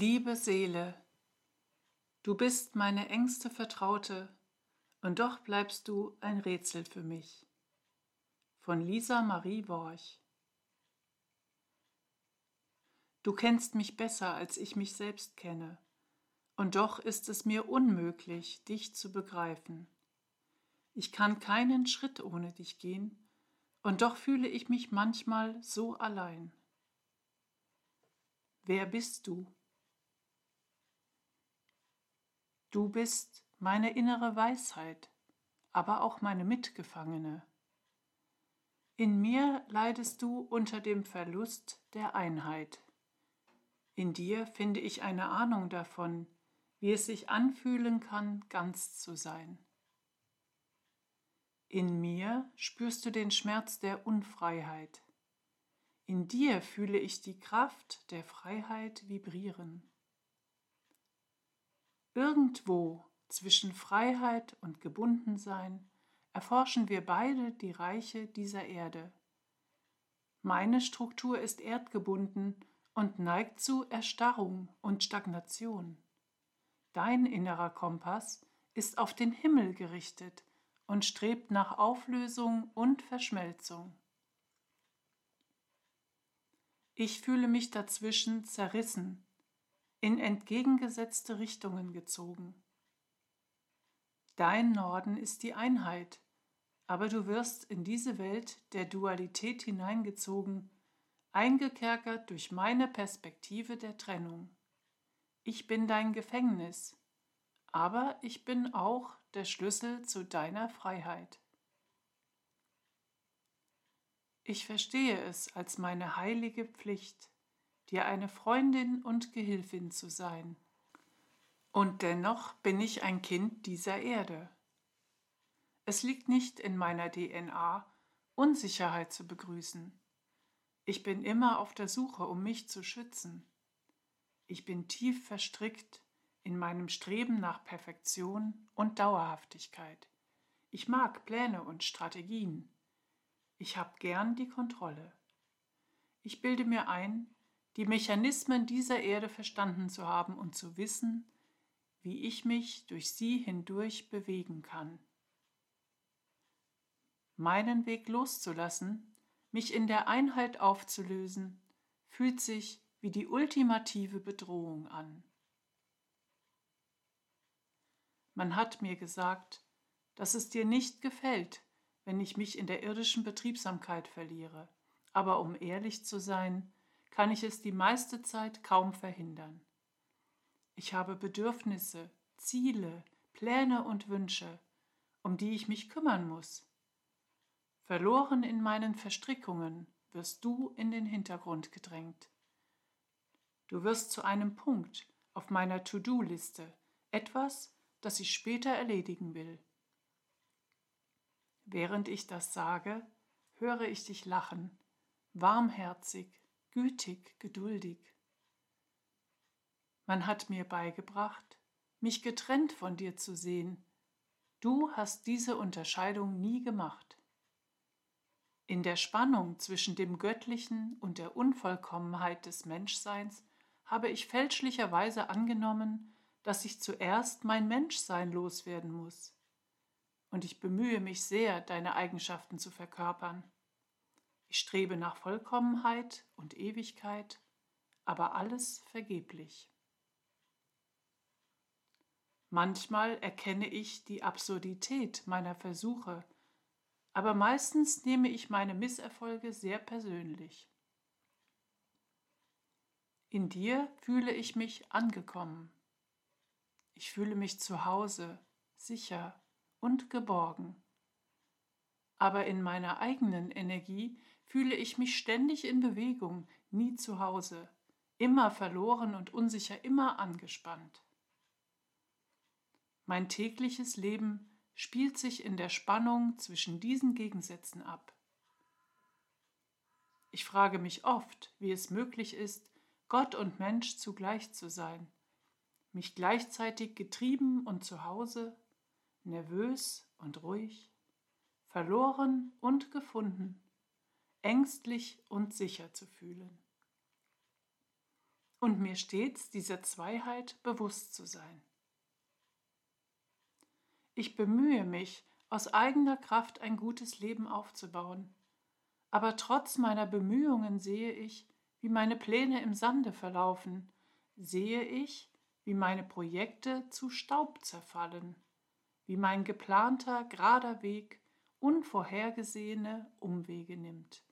Liebe Seele, du bist meine engste Vertraute, und doch bleibst du ein Rätsel für mich. Von Lisa Marie Worch Du kennst mich besser, als ich mich selbst kenne, und doch ist es mir unmöglich, dich zu begreifen. Ich kann keinen Schritt ohne dich gehen, und doch fühle ich mich manchmal so allein. Wer bist du? Du bist meine innere Weisheit, aber auch meine Mitgefangene. In mir leidest du unter dem Verlust der Einheit. In dir finde ich eine Ahnung davon, wie es sich anfühlen kann, ganz zu sein. In mir spürst du den Schmerz der Unfreiheit. In dir fühle ich die Kraft der Freiheit vibrieren. Irgendwo zwischen Freiheit und Gebundensein erforschen wir beide die Reiche dieser Erde. Meine Struktur ist erdgebunden und neigt zu Erstarrung und Stagnation. Dein innerer Kompass ist auf den Himmel gerichtet und strebt nach Auflösung und Verschmelzung. Ich fühle mich dazwischen zerrissen in entgegengesetzte Richtungen gezogen. Dein Norden ist die Einheit, aber du wirst in diese Welt der Dualität hineingezogen, eingekerkert durch meine Perspektive der Trennung. Ich bin dein Gefängnis, aber ich bin auch der Schlüssel zu deiner Freiheit. Ich verstehe es als meine heilige Pflicht, dir eine Freundin und Gehilfin zu sein. Und dennoch bin ich ein Kind dieser Erde. Es liegt nicht in meiner DNA, Unsicherheit zu begrüßen. Ich bin immer auf der Suche, um mich zu schützen. Ich bin tief verstrickt in meinem Streben nach Perfektion und Dauerhaftigkeit. Ich mag Pläne und Strategien. Ich habe gern die Kontrolle. Ich bilde mir ein, die Mechanismen dieser Erde verstanden zu haben und zu wissen, wie ich mich durch sie hindurch bewegen kann. Meinen Weg loszulassen, mich in der Einheit aufzulösen, fühlt sich wie die ultimative Bedrohung an. Man hat mir gesagt, dass es dir nicht gefällt, wenn ich mich in der irdischen Betriebsamkeit verliere, aber um ehrlich zu sein, kann ich es die meiste Zeit kaum verhindern. Ich habe Bedürfnisse, Ziele, Pläne und Wünsche, um die ich mich kümmern muss. Verloren in meinen Verstrickungen wirst du in den Hintergrund gedrängt. Du wirst zu einem Punkt auf meiner To-Do-Liste, etwas, das ich später erledigen will. Während ich das sage, höre ich dich lachen, warmherzig, gütig, geduldig. Man hat mir beigebracht, mich getrennt von dir zu sehen. Du hast diese Unterscheidung nie gemacht. In der Spannung zwischen dem Göttlichen und der Unvollkommenheit des Menschseins habe ich fälschlicherweise angenommen, dass ich zuerst mein Menschsein loswerden muss. Und ich bemühe mich sehr, deine Eigenschaften zu verkörpern. Ich strebe nach Vollkommenheit und Ewigkeit, aber alles vergeblich. Manchmal erkenne ich die Absurdität meiner Versuche, aber meistens nehme ich meine Misserfolge sehr persönlich. In dir fühle ich mich angekommen. Ich fühle mich zu Hause, sicher und geborgen aber in meiner eigenen Energie fühle ich mich ständig in Bewegung, nie zu Hause, immer verloren und unsicher, immer angespannt. Mein tägliches Leben spielt sich in der Spannung zwischen diesen Gegensätzen ab. Ich frage mich oft, wie es möglich ist, Gott und Mensch zugleich zu sein, mich gleichzeitig getrieben und zu Hause, nervös und ruhig verloren und gefunden, ängstlich und sicher zu fühlen. und mir stets dieser Zweiheit bewusst zu sein. Ich bemühe mich, aus eigener Kraft ein gutes Leben aufzubauen, aber trotz meiner Bemühungen sehe ich, wie meine Pläne im Sande verlaufen, sehe ich, wie meine Projekte zu Staub zerfallen, wie mein geplanter, gerader Weg unvorhergesehene Umwege nimmt.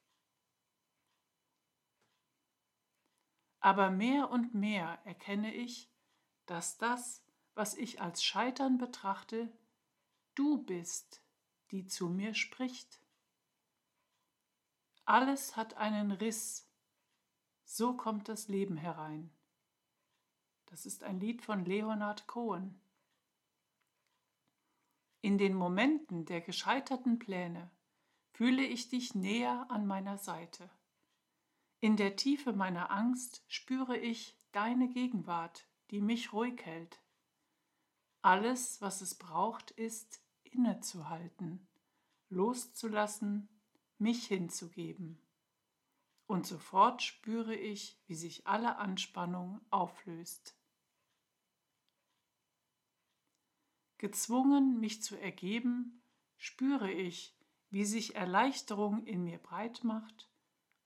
Aber mehr und mehr erkenne ich, dass das, was ich als Scheitern betrachte, du bist, die zu mir spricht. Alles hat einen Riss, so kommt das Leben herein. Das ist ein Lied von Leonard Cohen. In den Momenten der gescheiterten Pläne fühle ich dich näher an meiner Seite. In der Tiefe meiner Angst spüre ich deine Gegenwart, die mich ruhig hält. Alles, was es braucht, ist innezuhalten, loszulassen, mich hinzugeben. Und sofort spüre ich, wie sich alle Anspannung auflöst. Gezwungen, mich zu ergeben, spüre ich, wie sich Erleichterung in mir breit macht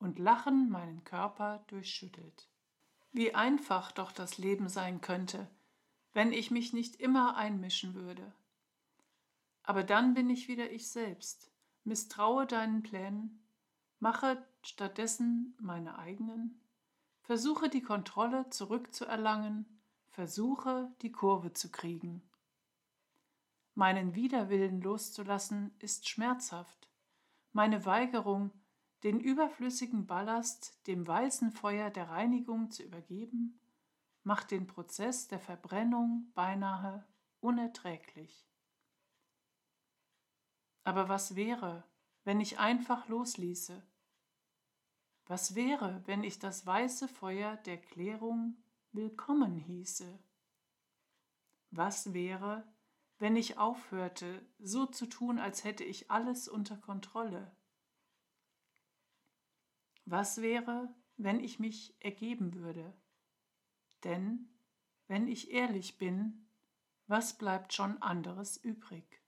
und Lachen meinen Körper durchschüttelt. Wie einfach doch das Leben sein könnte, wenn ich mich nicht immer einmischen würde. Aber dann bin ich wieder ich selbst, misstraue deinen Plänen, mache stattdessen meine eigenen, versuche die Kontrolle zurückzuerlangen, versuche die Kurve zu kriegen. Meinen Widerwillen loszulassen ist schmerzhaft, meine Weigerung, den überflüssigen Ballast dem weißen Feuer der Reinigung zu übergeben, macht den Prozess der Verbrennung beinahe unerträglich. Aber was wäre, wenn ich einfach losließe? Was wäre, wenn ich das weiße Feuer der Klärung willkommen hieße? Was wäre, wenn ich aufhörte, so zu tun, als hätte ich alles unter Kontrolle? Was wäre, wenn ich mich ergeben würde? Denn, wenn ich ehrlich bin, was bleibt schon anderes übrig?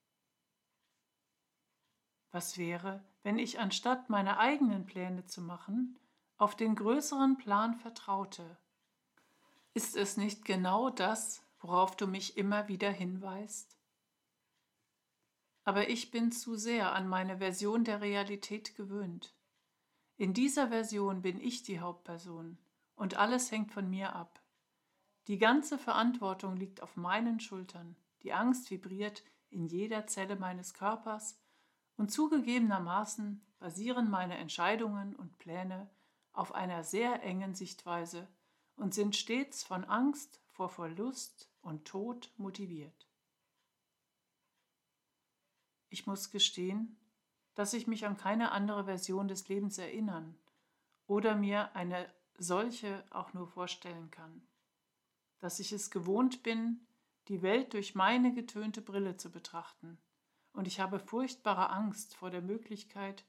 Was wäre, wenn ich anstatt meine eigenen Pläne zu machen, auf den größeren Plan vertraute? Ist es nicht genau das, worauf du mich immer wieder hinweist? Aber ich bin zu sehr an meine Version der Realität gewöhnt. In dieser Version bin ich die Hauptperson und alles hängt von mir ab. Die ganze Verantwortung liegt auf meinen Schultern. Die Angst vibriert in jeder Zelle meines Körpers und zugegebenermaßen basieren meine Entscheidungen und Pläne auf einer sehr engen Sichtweise und sind stets von Angst vor Verlust und Tod motiviert. Ich muss gestehen, dass ich mich an keine andere Version des Lebens erinnern oder mir eine solche auch nur vorstellen kann, dass ich es gewohnt bin, die Welt durch meine getönte Brille zu betrachten, und ich habe furchtbare Angst vor der Möglichkeit,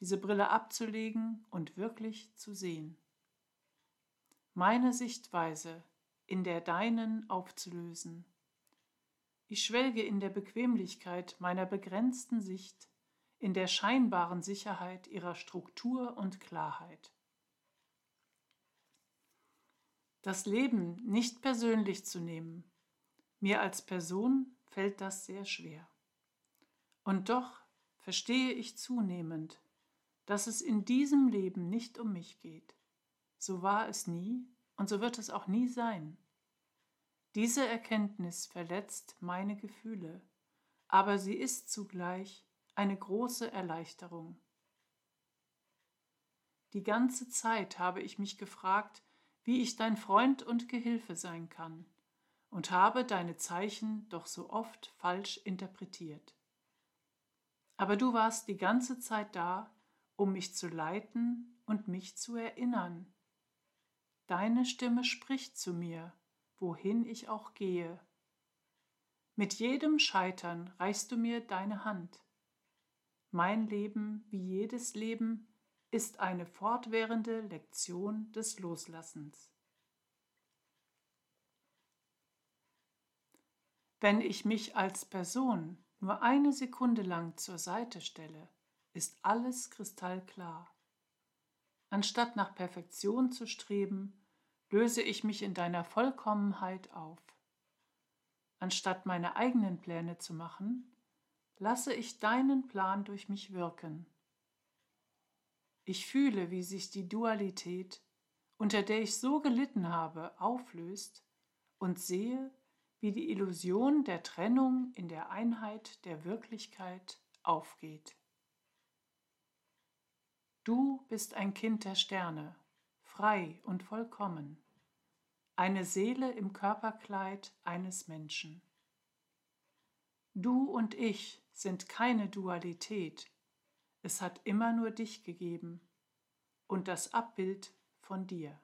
diese Brille abzulegen und wirklich zu sehen. Meine Sichtweise in der deinen aufzulösen. Ich schwelge in der Bequemlichkeit meiner begrenzten Sicht in der scheinbaren Sicherheit ihrer Struktur und Klarheit. Das Leben nicht persönlich zu nehmen, mir als Person fällt das sehr schwer. Und doch verstehe ich zunehmend, dass es in diesem Leben nicht um mich geht. So war es nie und so wird es auch nie sein. Diese Erkenntnis verletzt meine Gefühle, aber sie ist zugleich eine große Erleichterung. Die ganze Zeit habe ich mich gefragt, wie ich dein Freund und Gehilfe sein kann, und habe deine Zeichen doch so oft falsch interpretiert. Aber du warst die ganze Zeit da, um mich zu leiten und mich zu erinnern. Deine Stimme spricht zu mir, wohin ich auch gehe. Mit jedem Scheitern reichst du mir deine Hand. Mein Leben, wie jedes Leben, ist eine fortwährende Lektion des Loslassens. Wenn ich mich als Person nur eine Sekunde lang zur Seite stelle, ist alles kristallklar. Anstatt nach Perfektion zu streben, löse ich mich in deiner Vollkommenheit auf. Anstatt meine eigenen Pläne zu machen, lasse ich deinen Plan durch mich wirken. Ich fühle, wie sich die Dualität, unter der ich so gelitten habe, auflöst und sehe, wie die Illusion der Trennung in der Einheit der Wirklichkeit aufgeht. Du bist ein Kind der Sterne, frei und vollkommen, eine Seele im Körperkleid eines Menschen. Du und ich sind keine Dualität, es hat immer nur dich gegeben und das Abbild von dir.